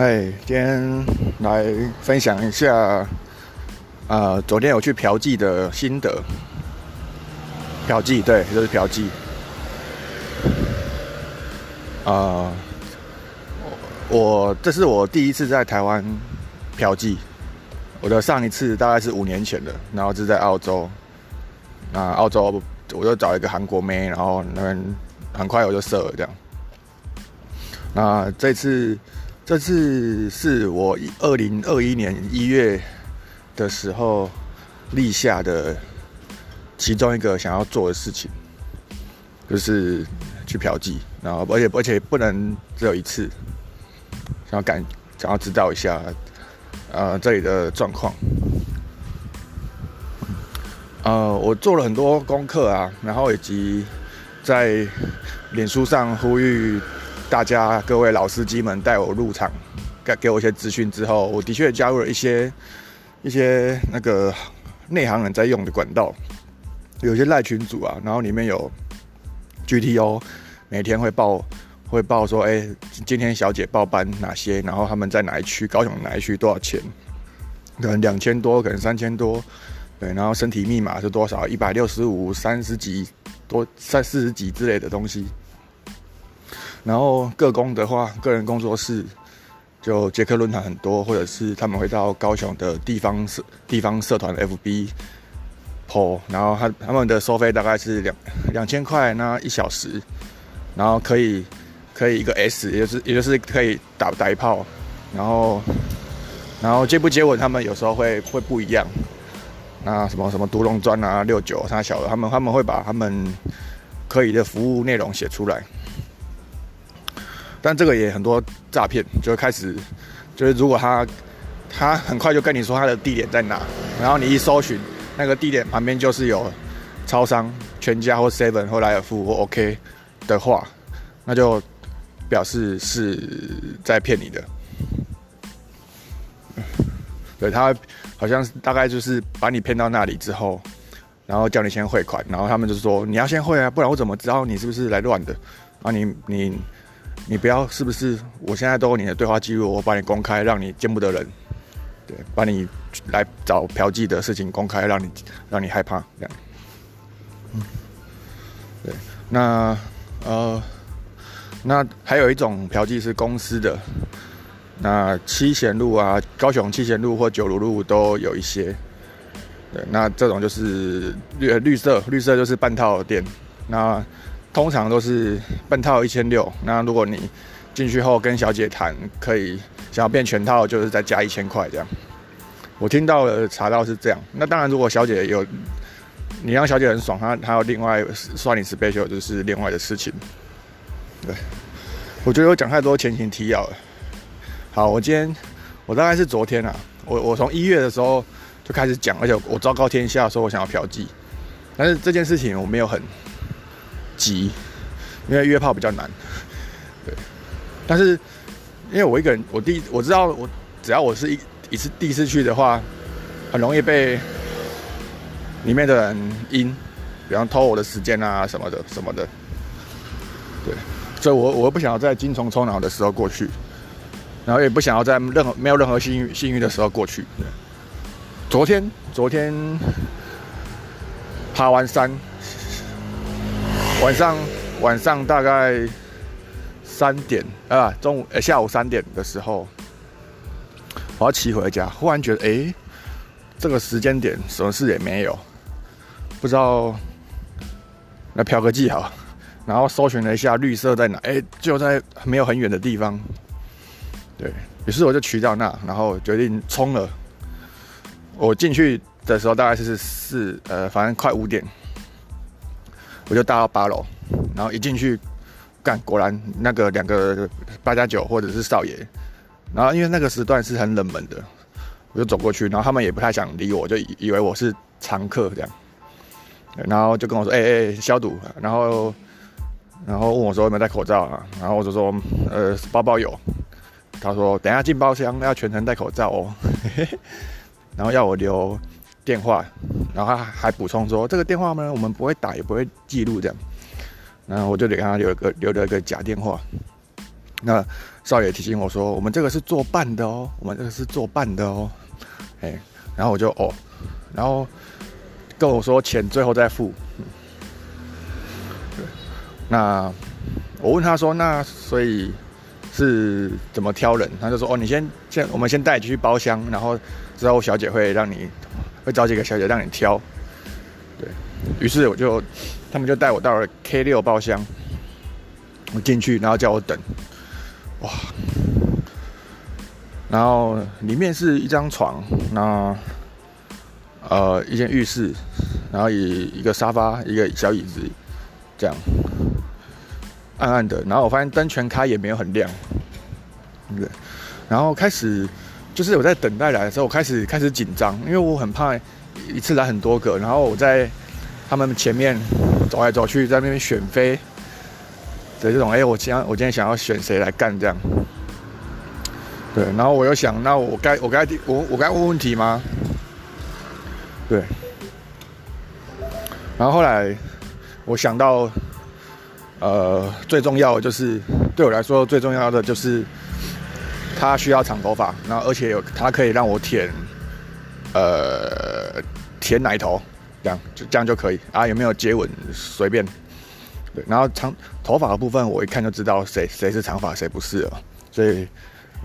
哎，今天来分享一下，呃，昨天有去嫖妓的心得。嫖妓，对，就是嫖妓。啊，我这是我第一次在台湾嫖妓，我的上一次大概是五年前的，然后是在澳洲。那澳洲我就找一个韩国妹，然后那边很快我就射了这样。那这次。这次是我二零二一年一月的时候立下的其中一个想要做的事情，就是去嫖妓，然后而且而且不能只有一次，想要感想要知道一下，呃，这里的状况。呃，我做了很多功课啊，然后以及在脸书上呼吁。大家各位老司机们带我入场，给给我一些资讯之后，我的确加入了一些一些那个内行人在用的管道，有些赖群组啊，然后里面有 GTO，每天会报会报说，哎，今天小姐报班哪些，然后他们在哪一区，高雄哪一区多少钱，可能两千多，可能三千多，对，然后身体密码是多少，一百六十五、三十几多、三四十几之类的东西。然后各工的话，个人工作室就杰克论坛很多，或者是他们会到高雄的地方社地方社团 FB PO，然后他他们的收费大概是两两千块那一小时，然后可以可以一个 S，也就是也就是可以打打一炮，然后然后接不接吻他们有时候会会不一样，那什么什么独龙砖啊六九他小的他们他们会把他们可以的服务内容写出来。但这个也很多诈骗，就开始就是如果他他很快就跟你说他的地点在哪，然后你一搜寻那个地点旁边就是有超商、全家或 Seven 或莱尔富或 OK 的话，那就表示是在骗你的。对他好像大概就是把你骗到那里之后，然后叫你先汇款，然后他们就说你要先汇啊，不然我怎么知道你是不是来乱的啊？你你。你你不要是不是？我现在都有你的对话记录，我把你公开，让你见不得人。对，把你来找嫖妓的事情公开，让你让你害怕这样。嗯，对，那呃，那还有一种嫖妓是公司的，那七贤路啊，高雄七贤路或九如路都有一些。对，那这种就是绿绿色，绿色就是半套店。那通常都是半套一千六，那如果你进去后跟小姐谈，可以想要变全套，就是再加一千块这样。我听到了查到是这样，那当然如果小姐有你让小姐很爽，她她要另外算你 special，就是另外的事情。对，我觉得我讲太多前情提要了。好，我今天我大概是昨天啊，我我从一月的时候就开始讲，而且我昭告天下说我想要嫖妓，但是这件事情我没有很。急，因为约炮比较难，对。但是因为我一个人，我第我知道，我只要我是一一次第一次去的话，很容易被里面的人阴，比方偷我的时间啊什么的什么的，对。所以我我不想要在精虫充脑的时候过去，然后也不想要在任何没有任何幸运幸运的时候过去。昨天昨天爬完山。晚上晚上大概三点啊，中午呃下午三点的时候，我要骑回家，忽然觉得哎，这个时间点什么事也没有，不知道来嫖个妓好，然后搜寻了一下绿色在哪，哎就在没有很远的地方，对于是我就骑到那，然后决定冲了。我进去的时候大概是四呃，反正快五点。我就搭到八楼，然后一进去，干果然那个两个八加九或者是少爷，然后因为那个时段是很冷门的，我就走过去，然后他们也不太想理我，就以以为我是常客这样，然后就跟我说：“哎哎，消毒。”然后然后问我说有没有戴口罩啊？然后我就说：“呃，包包有。”他说：“等下进包厢要全程戴口罩哦。” 然后要我留。电话，然后他还补充说：“这个电话呢，我们不会打，也不会记录这样。”然后我就给他留一个留了一个假电话。那少爷提醒我说，我们这个是做伴的哦，我们这个是做伴的哦，哎，然后我就哦，然后跟我说钱最后再付。那我问他说，那所以是怎么挑人？他就说，哦，你先先我们先带你去包厢，然后之后小姐会让你会找几个小姐让你挑。对于是我就他们就带我到了 K 六包厢，我进去，然后叫我等。哇，然后里面是一张床，那呃一间浴室，然后一一个沙发，一个小椅子，这样暗暗的。然后我发现灯全开也没有很亮，对。然后开始就是我在等待来的时候，我开始开始紧张，因为我很怕一次来很多个，然后我在他们前面走来走去，在那边选妃。对这种，哎，我今天我今天想要选谁来干这样？对，然后我又想，那我该我该我我该问问题吗？对。然后后来我想到，呃，最重要的就是对我来说最重要的就是他需要长头发，然后而且有他可以让我舔，呃，舔奶头，这样就这样就可以啊？有没有接吻？随便。对，然后长头发的部分，我一看就知道谁谁是长发，谁不是了，所以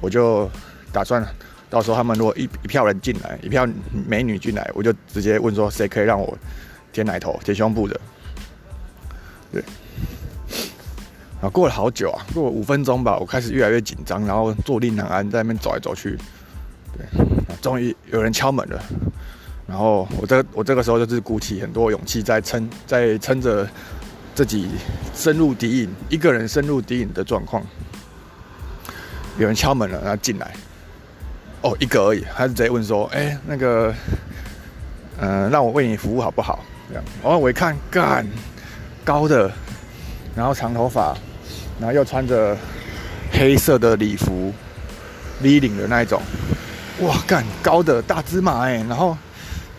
我就打算到时候他们如果一一票人进来，一票美女进来，我就直接问说谁可以让我舔奶头、舔胸部的。对，过了好久啊，过了五分钟吧，我开始越来越紧张，然后坐立难安，在那边走来走去。对，终于有人敲门了，然后我这我这个时候就是鼓起很多勇气在撑，在撑着。自己深入敌营，一个人深入敌营的状况，有人敲门了，然后进来，哦，一个而已，他直接问说：“哎，那个，嗯，让我为你服务好不好？”这样，然后我一看，干，高的，然后长头发，然后又穿着黑色的礼服，V 领的那一种，哇，干，高的大芝麻哎，然后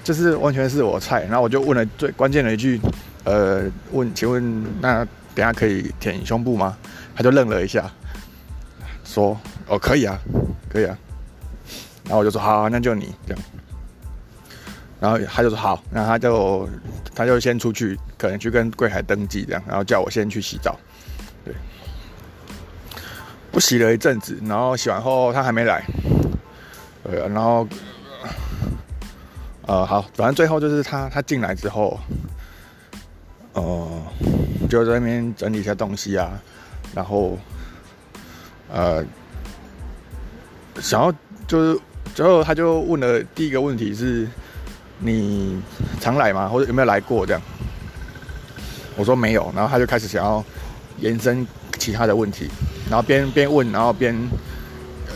就是完全是我菜，然后我就问了最关键的一句。呃，问，请问那等下可以舔胸部吗？他就愣了一下，说：“哦，可以啊，可以啊。”然后我就说：“好，那就你这样。”然后他就说：“好。”那他就他就先出去，可能去跟柜台登记这样，然后叫我先去洗澡。对，我洗了一阵子，然后洗完后他还没来。呃，然后呃，好，反正最后就是他他进来之后。哦，就在那边整理一下东西啊，然后，呃，想要就是最后他就问了第一个问题是，你常来吗？或者有没有来过这样？我说没有，然后他就开始想要延伸其他的问题，然后边边问，然后边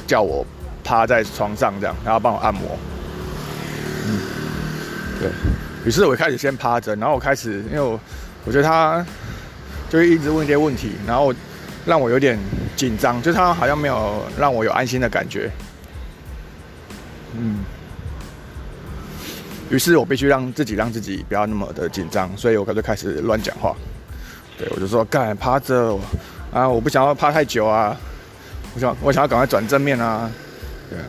叫我趴在床上这样，然后帮我按摩。嗯，对于是，我开始先趴着，然后我开始因为我。我觉得他就一直问一些问题，然后让我有点紧张，就他好像没有让我有安心的感觉。嗯，于是我必须让自己让自己不要那么的紧张，所以我就开始乱讲话。对我就说：“干趴着啊，我不想要趴太久啊，我想我想要赶快转正面啊，对啊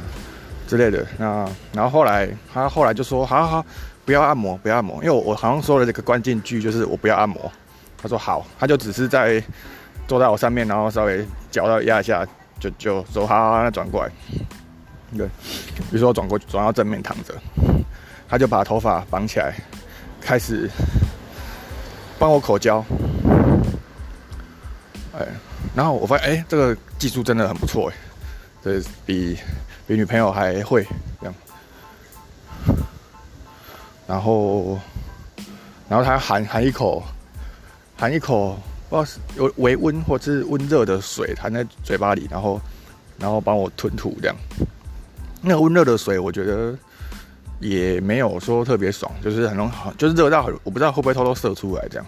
之类的。”那然后后来他后来就说：“好好好。”不要按摩，不要按摩，因为我我好像说了这个关键句，就是我不要按摩。他说好，他就只是在坐在我上面，然后稍微脚到压一下，就就说好，那转过来。对，比如说转过转到正面躺着，他就把头发绑起来，开始帮我口交。哎，然后我发现哎，这个技术真的很不错哎，对比比女朋友还会这样。然后，然后他含含一口，含一口，不知道是有微温或是温热的水含在嘴巴里，然后，然后帮我吞吐这样。那个温热的水，我觉得也没有说特别爽，就是很容易，就是热到很，我不知道会不会偷偷射出来这样。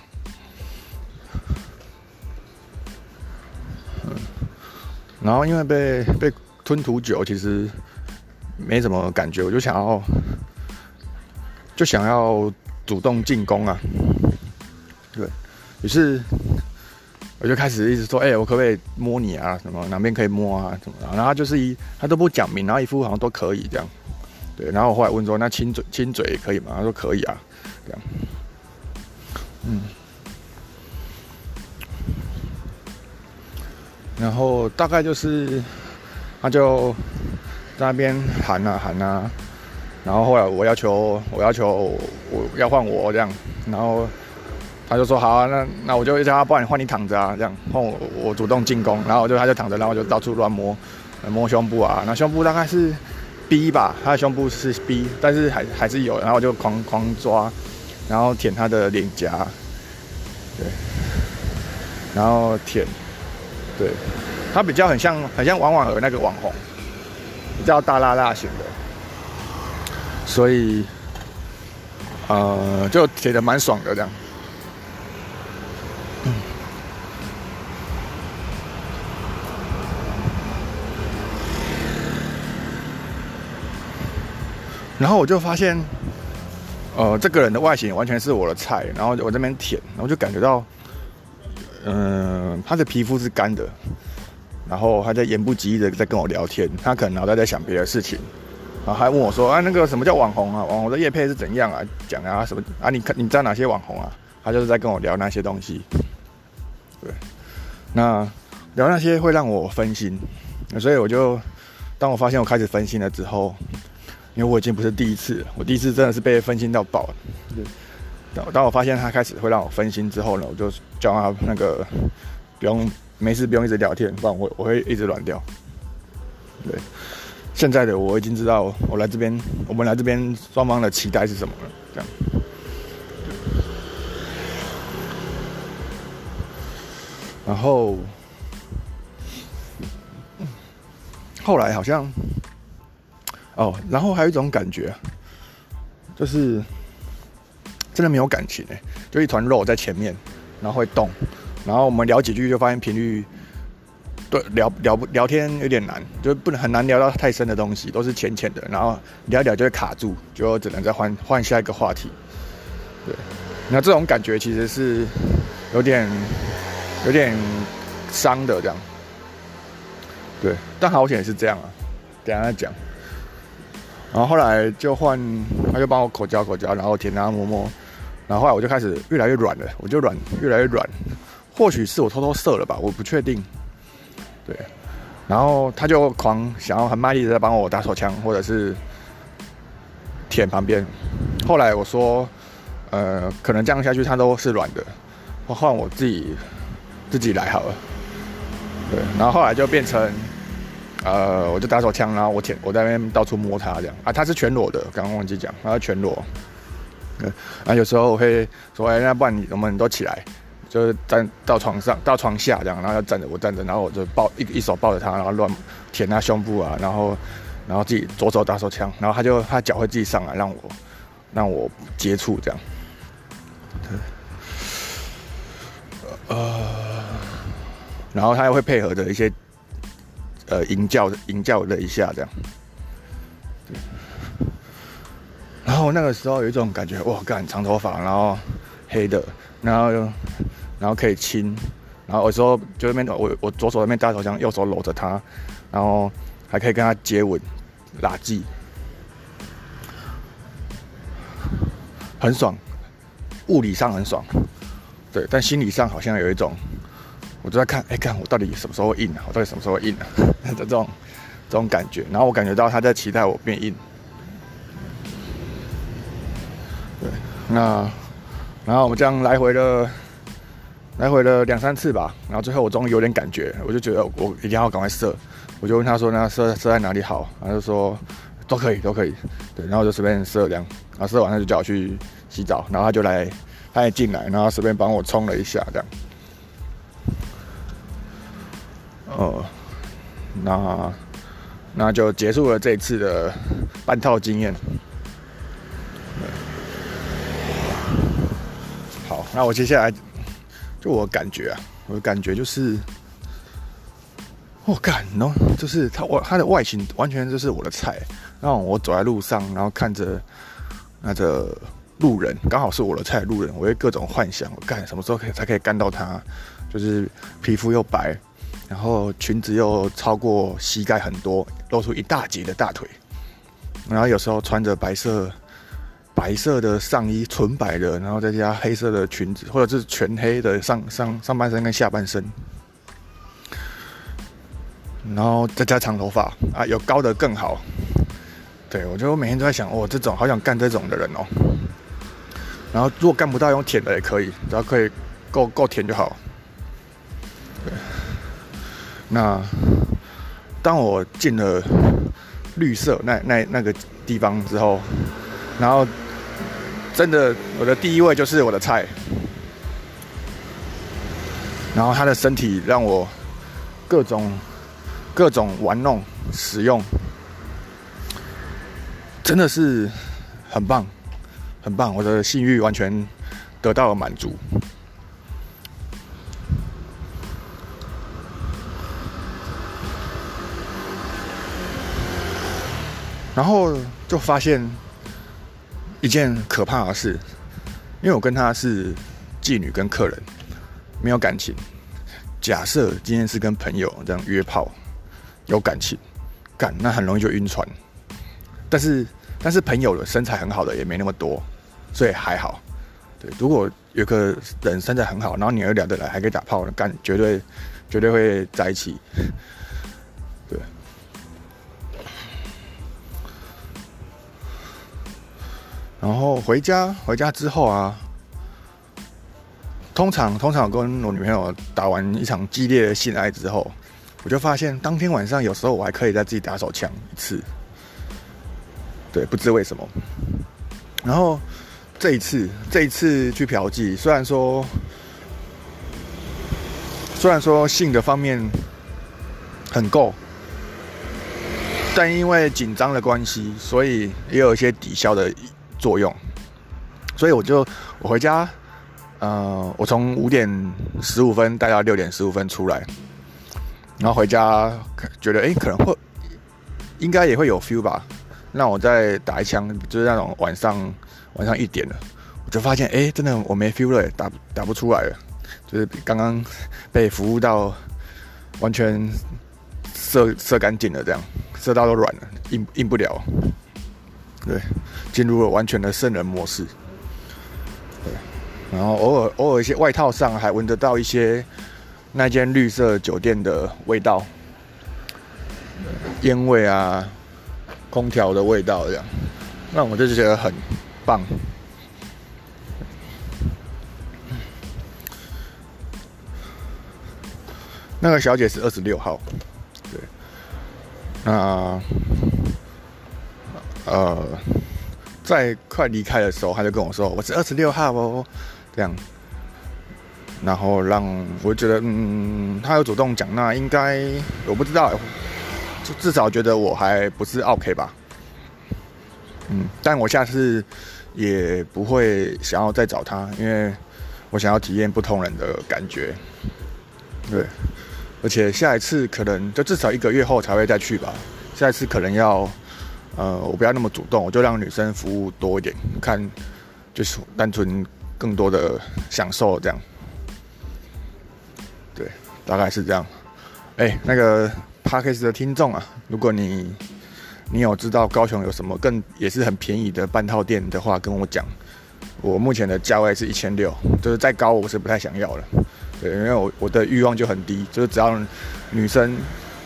然后因为被被吞吐久，其实没什么感觉，我就想要。就想要主动进攻啊，对于是，我就开始一直说，哎，我可不可以摸你啊？什么哪边可以摸啊？什么？然后他就是一，他都不讲明，然后一副好像都可以这样。对，然后我后来问说，那亲嘴亲嘴可以吗？他说可以啊，这样。嗯。然后大概就是，他就在那边喊啊喊啊，然后后来我要求我要求我要换我这样，然后他就说好啊，那那我就叫他，不然换你躺着啊，这样换我我主动进攻，然后就他就躺着，然后就到处乱摸摸胸部啊，那胸部大概是 B 吧，他的胸部是 B，但是还还是有，然后我就狂狂抓，然后舔他的脸颊，对，然后舔。对，他比较很像很像王婉儿那个网红，比较大辣辣型的，所以呃就写的蛮爽的这样。然后我就发现，呃，这个人的外形完全是我的菜。然后我这边舔，然后就感觉到。嗯，他的皮肤是干的，然后他在言不及义的在跟我聊天，他可能脑袋在想别的事情，然后还问我说：“啊，那个什么叫网红啊？网红的叶配是怎样啊？讲啊什么啊？你看你知道哪些网红啊？”他就是在跟我聊那些东西。对，那聊那些会让我分心，所以我就当我发现我开始分心了之后，因为我已经不是第一次，我第一次真的是被分心到爆了。当我发现他开始会让我分心之后呢，我就叫他那个不用没事不用一直聊天，不然我我会一直软掉。对，现在的我已经知道我来这边，我们来这边双方的期待是什么了。这样，然后后来好像哦，然后还有一种感觉，就是。真的没有感情哎，就一团肉在前面，然后会动，然后我们聊几句就发现频率，对聊聊不聊天有点难，就不能很难聊到太深的东西，都是浅浅的，然后聊一聊就会卡住，就只能再换换下一个话题。对，那这种感觉其实是有点有点伤的这样。对，但好险是这样啊，等下再讲。然后后来就换，他就帮我口交口交，然后舔他摸摸。然后后来我就开始越来越软了，我就软越来越软，或许是我偷偷射了吧，我不确定。对，然后他就狂想要很卖力的在帮我打手枪，或者是舔旁边。后来我说，呃，可能这样下去他都是软的，我换我自己自己来好了。对，然后后来就变成，呃，我就打手枪，然后我舔，我在那边到处摸他这样啊，他是全裸的，刚刚忘记讲，他是全裸。啊，有时候我会说，哎，那不然你我们都起来，就是站到床上，到床下这样，然后要站着，我站着，然后我就抱一一手抱着他，然后乱舔他胸部啊，然后然后自己左手打手枪，然后他就他脚会自己上来，让我让我接触这样。对呃，然后他又会配合着一些呃吟叫吟叫了一下这样。后那个时候有一种感觉，哇，干长头发，然后黑的，然后然后可以亲，然后有时候就那边我我左手那边打手枪，右手搂着他，然后还可以跟他接吻、拉鸡，很爽，物理上很爽，对，但心理上好像有一种，我就在看，哎，看我到底什么时候硬啊？我到底什么时候硬啊？这种这种感觉，然后我感觉到他在期待我变硬。那，然后我们这样来回了，来回了两三次吧。然后最后我终于有点感觉，我就觉得我一定要赶快射。我就问他说：“那射射在哪里好？”他就说：“都可以，都可以。”对，然后就随便射这样。然后射完他就叫我去洗澡，然后他就来，他也进来，然后随便帮我冲了一下这样。哦，那那就结束了这一次的半套经验。那我接下来，就我感觉啊，我的感觉就是，我感喏，就是他我他的外形完全就是我的菜。然后我走在路上，然后看着那个路人，刚好是我的菜路人，我会各种幻想，我干什么时候可以才可以干到他，就是皮肤又白，然后裙子又超过膝盖很多，露出一大截的大腿，然后有时候穿着白色白色的上衣，纯白的，然后再加黑色的裙子，或者是全黑的上上上半身跟下半身，然后再加长头发啊，有高的更好。对我觉得我每天都在想，哦，这种好想干这种的人哦。然后如果干不到，用舔的也可以，只要可以够够甜就好。对，那当我进了绿色那那那个地方之后，然后真的我的第一位就是我的菜，然后他的身体让我各种各种玩弄使用，真的是很棒。很棒，我的性欲完全得到了满足。然后就发现一件可怕的事，因为我跟她是妓女跟客人，没有感情。假设今天是跟朋友这样约炮，有感情，干那很容易就晕船。但是但是朋友的身材很好的也没那么多。所以还好，对。如果有个人身材很好，然后你又聊得来，还可以打炮，干绝对绝对会在一起。然后回家，回家之后啊，通常通常跟我女朋友打完一场激烈的性爱之后，我就发现当天晚上有时候我还可以再自己打手枪一次。对，不知为什么。然后。这一次，这一次去嫖妓，虽然说，虽然说性的方面很够，但因为紧张的关系，所以也有一些抵消的作用。所以我就我回家，呃，我从五点十五分待到六点十五分出来，然后回家觉得哎，可能会应该也会有 feel 吧，那我再打一枪，就是那种晚上。晚上一点了，我就发现，哎，真的我没 feel 了，打打不出来了，就是刚刚被服务到完全射射干净了，这样射到都软了，硬硬不了，对，进入了完全的圣人模式，对，然后偶尔偶尔一些外套上还闻得到一些那间绿色酒店的味道，烟味啊，空调的味道这样，那我就觉得很。棒，那个小姐是二十六号，对，那，呃在快离开的时候，他就跟我说我是二十六号哦，这样，然后让我觉得，嗯，他有主动讲，那应该我不知道，就至少觉得我还不是 OK 吧。嗯，但我下次也不会想要再找他，因为我想要体验不同人的感觉。对，而且下一次可能就至少一个月后才会再去吧。下一次可能要，呃，我不要那么主动，我就让女生服务多一点，看就是单纯更多的享受这样。对，大概是这样。哎，那个 Parkes 的听众啊，如果你。你有知道高雄有什么更也是很便宜的半套店的话，跟我讲。我目前的价位是一千六，就是再高我是不太想要了。对，因为我我的欲望就很低，就是只要女生，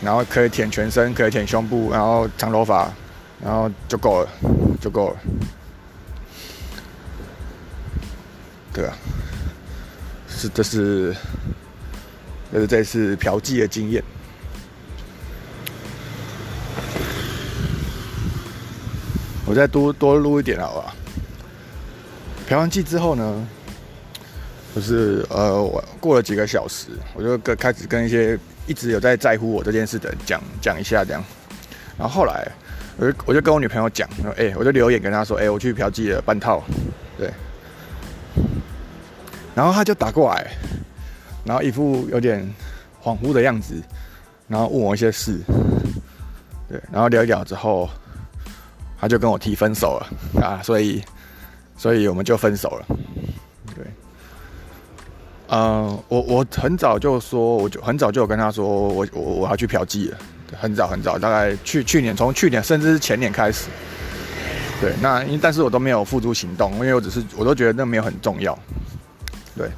然后可以舔全身，可以舔胸部，然后长头发，然后就够了，就够了。对啊，是这是这是这次嫖妓的经验。我再多多录一点好吧。嫖完妓之后呢，就是呃，我过了几个小时，我就跟开始跟一些一直有在在乎我这件事的讲讲一下这样。然后后来，我就我就跟我女朋友讲，说，哎，我就留言跟她说，哎，我去嫖妓了半套，对。然后她就打过来，然后一副有点恍惚的样子，然后问我一些事，对，然后聊一聊之后。他就跟我提分手了啊，所以，所以我们就分手了。对，呃，我我很早就说，我就很早就有跟他说，我我我要去嫖妓了，很早很早，大概去去年，从去年甚至是前年开始。对，那因但是我都没有付诸行动，因为我只是我都觉得那没有很重要。对，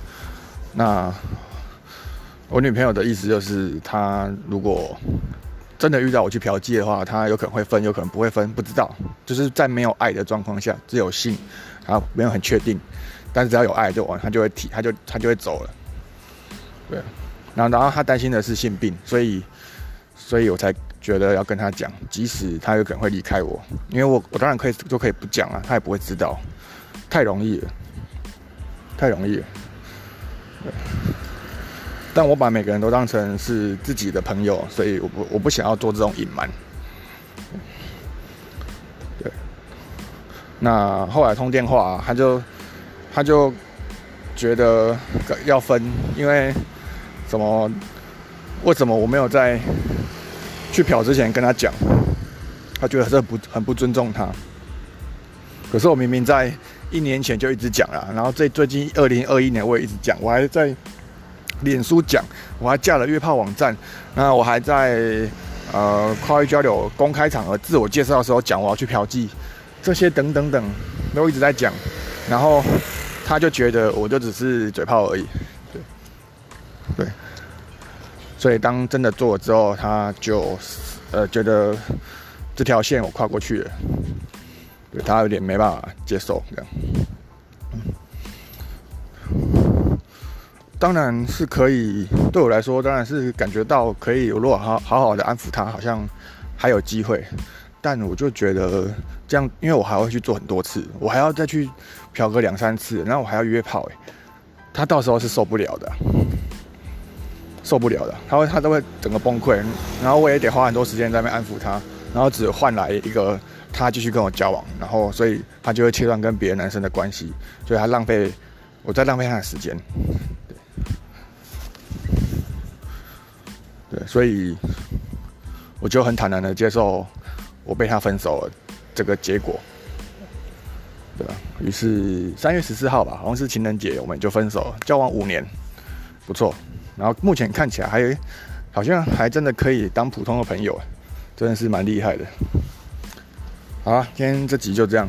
那我女朋友的意思就是，她如果真的遇到我去嫖妓的话，她有可能会分，有可能不会分，不知道。就是在没有爱的状况下，只有性，然后没有很确定，但是只要有爱就完，她就会提，她就她就会走了。对，然后然后她担心的是性病，所以所以我才。觉得要跟他讲，即使他有可能会离开我，因为我我当然可以就可以不讲了，他也不会知道，太容易了，太容易了。但我把每个人都当成是自己的朋友，所以我不我不想要做这种隐瞒。对。那后来通电话，他就他就觉得要分，因为什么？为什么我没有在？去嫖之前跟他讲，他觉得这不很不尊重他。可是我明明在一年前就一直讲了，然后最最近二零二一年我也一直讲，我还在脸书讲，我还架了约炮网站，那我还在呃跨域交流公开场合自我介绍的时候讲我要去嫖妓，这些等等等都一直在讲，然后他就觉得我就只是嘴炮而已，对，对。所以当真的做了之后，他就呃觉得这条线我跨过去了，对他有点没办法接受这样。当然是可以，对我来说当然是感觉到可以。如果好好好的安抚他，好像还有机会。但我就觉得这样，因为我还会去做很多次，我还要再去嫖个两三次，然后我还要约炮，哎，他到时候是受不了的。受不了的，他会他都会整个崩溃，然后我也得花很多时间在那边安抚他，然后只换来一个他继续跟我交往，然后所以他就会切断跟别的男生的关系，所以他浪费我在浪费他的时间，对，对，所以我就很坦然的接受我被他分手了这个结果，对吧？于是三月十四号吧，好像是情人节，我们就分手，交往五年，不错。然后目前看起来还好像还真的可以当普通的朋友，真的是蛮厉害的。好了，今天这集就这样。